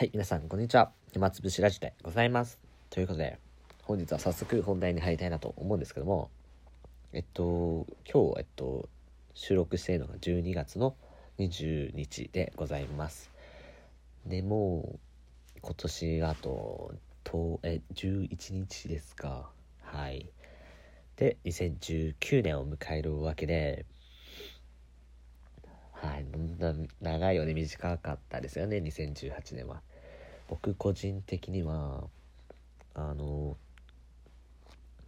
はい、皆さん、こんにちは。暇つぶしラジオでございます。ということで、本日は早速本題に入りたいなと思うんですけども、えっと、今日、えっと、収録しているのが12月の20日でございます。で、もう、今年あと、とえ11日ですか。はい。で、2019年を迎えるわけで、はい、長いよね短かったですよね2018年は僕個人的にはあの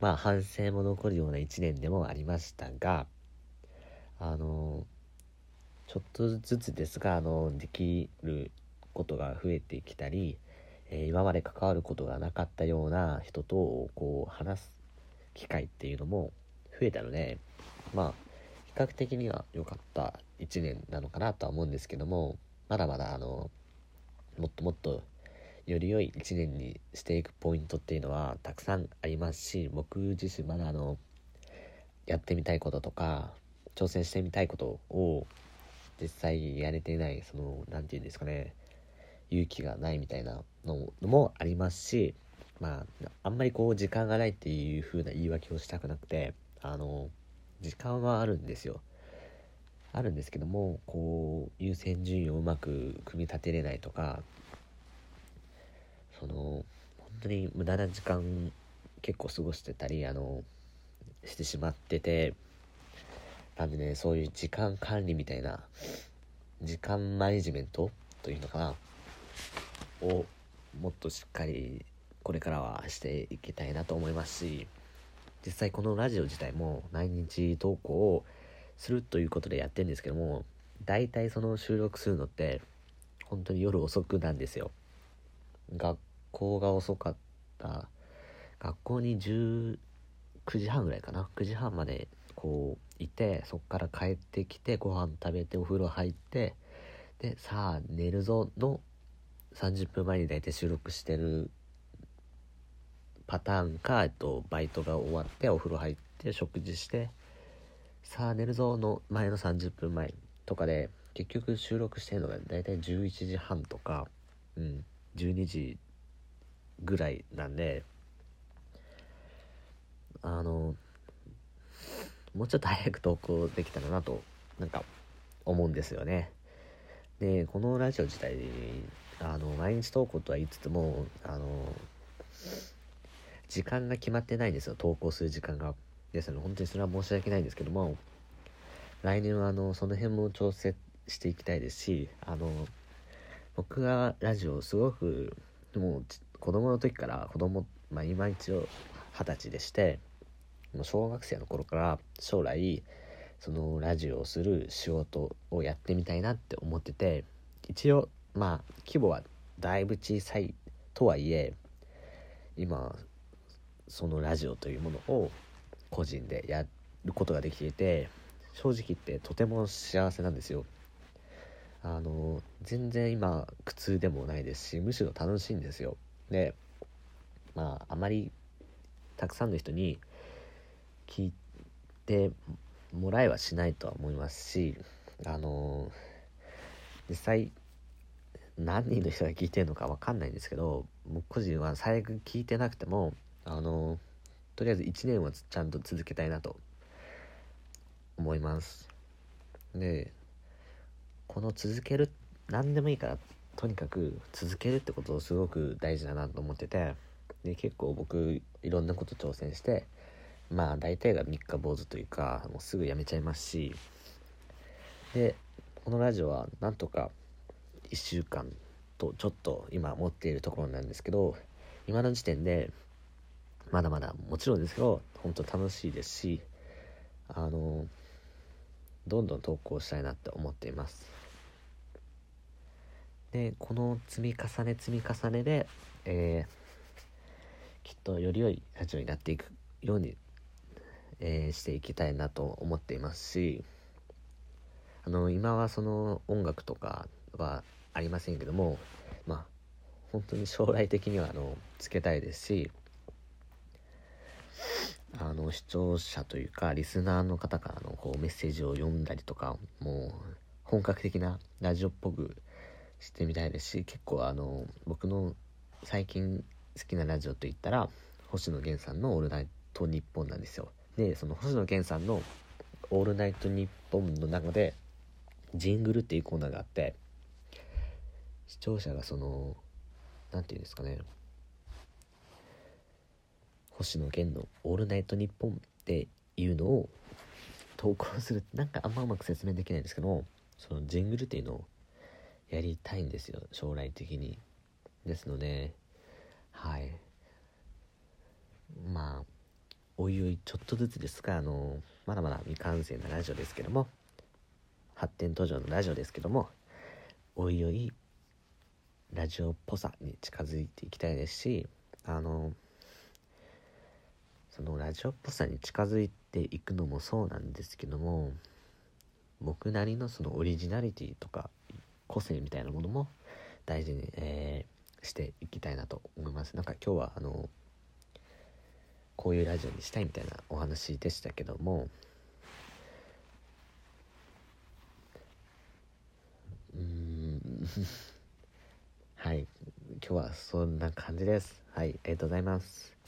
まあ反省も残るような1年でもありましたがあのちょっとずつですがあのできることが増えてきたり、えー、今まで関わることがなかったような人とこう話す機会っていうのも増えたのでまあ比較的には良かった1年なのかなとは思うんですけどもまだまだあのもっともっとより良い1年にしていくポイントっていうのはたくさんありますし僕自身まだあのやってみたいこととか挑戦してみたいことを実際やれていないその何て言うんですかね勇気がないみたいなのもありますしまああんまりこう時間がないっていう風な言い訳をしたくなくてあの時間はあるんですよ。あるんですけどもこう優先順位をうまく組み立てれないとかその本当に無駄な時間結構過ごしてたりあのしてしまっててなんでねそういう時間管理みたいな時間マネジメントというのかなをもっとしっかりこれからはしていきたいなと思いますし実際このラジオ自体も毎日投稿をするということでやってるんですけども大体その収録するのって本当に夜遅くなんですよ。学校が遅かった。学校に19時半ぐらいかな。9時半までこういてそっから帰ってきてご飯食べてお風呂入ってでさあ寝るぞの30分前に大体収録してるパターンか、えっと、バイトが終わってお風呂入って食事してさあ寝るぞの前の30分前とかで結局収録してるのが大体11時半とか、うん、12時ぐらいなんであのもうちょっと早く投稿できたらなとなんか思うんですよね。でこのラジオ自体あの毎日投稿とは言いつつもあの時間が決まってないんですよ。投稿する時間が。ですので本当にそれは申し訳ないんですけども来年はあのその辺も調整していきたいですしあの僕がラジオすごくでも子供の時から子供まあ今一応二十歳でしてもう小学生の頃から将来そのラジオをする仕事をやってみたいなって思ってて一応まあ規模はだいぶ小さいとはいえ今そのラジオというものを個人でやることができていて正直言ってとても幸せなんですよ。あの全然今苦痛でもないですしむしろ楽しいんですよ。でまああまりたくさんの人に聞いてもらえはしないとは思いますしあの実際何人の人が聞いてるのか分かんないんですけど僕個人は最悪聞いてなくてもあのとりあえず1年はちゃんと続けたいなと思います。での続ける何でもいいからとにかく続けるってことをすごく大事だなと思っててで結構僕いろんなこと挑戦してまあ大体が三日坊主というかもうすぐやめちゃいますしでこのラジオはなんとか1週間とちょっと今持っているところなんですけど今の時点でまだまだもちろんですけど本当楽しいですしあのどんどん投稿したいなって思っています。でこの積み重ね積み重ねで、えー、きっとより良いラジオになっていくように、えー、していきたいなと思っていますしあの今はその音楽とかはありませんけどもまあ本当に将来的にはあのつけたいですしあの視聴者というかリスナーの方からのこうメッセージを読んだりとかもう本格的なラジオっぽくしてみたいですし結構あの僕の最近好きなラジオといったら星野源さんの「オールナイトニッポン」なんですよ。でその星野源さんの「オールナイトニッポン」の中でジングルっていうコーナーがあって視聴者がその何て言うんですかね星野源の「オールナイトニッポン」っていうのを投稿するなんかあんまうまく説明できないんですけどそのジングルっていうのをやりたいんですよ将来的に。ですのではい。まあおいおいちょっとずつですがあのまだまだ未完成なラジオですけども発展途上のラジオですけどもおいおいラジオっぽさに近づいていきたいですしあのそのラジオっぽさに近づいていくのもそうなんですけども僕なりのそのオリジナリティとか個性みたいなものも大事に、えー、していきたいなと思います。なんか今日はあのこういうラジオにしたいみたいなお話でしたけどもうん。はい。今日はそんな感じです。はい。ありがとうございます。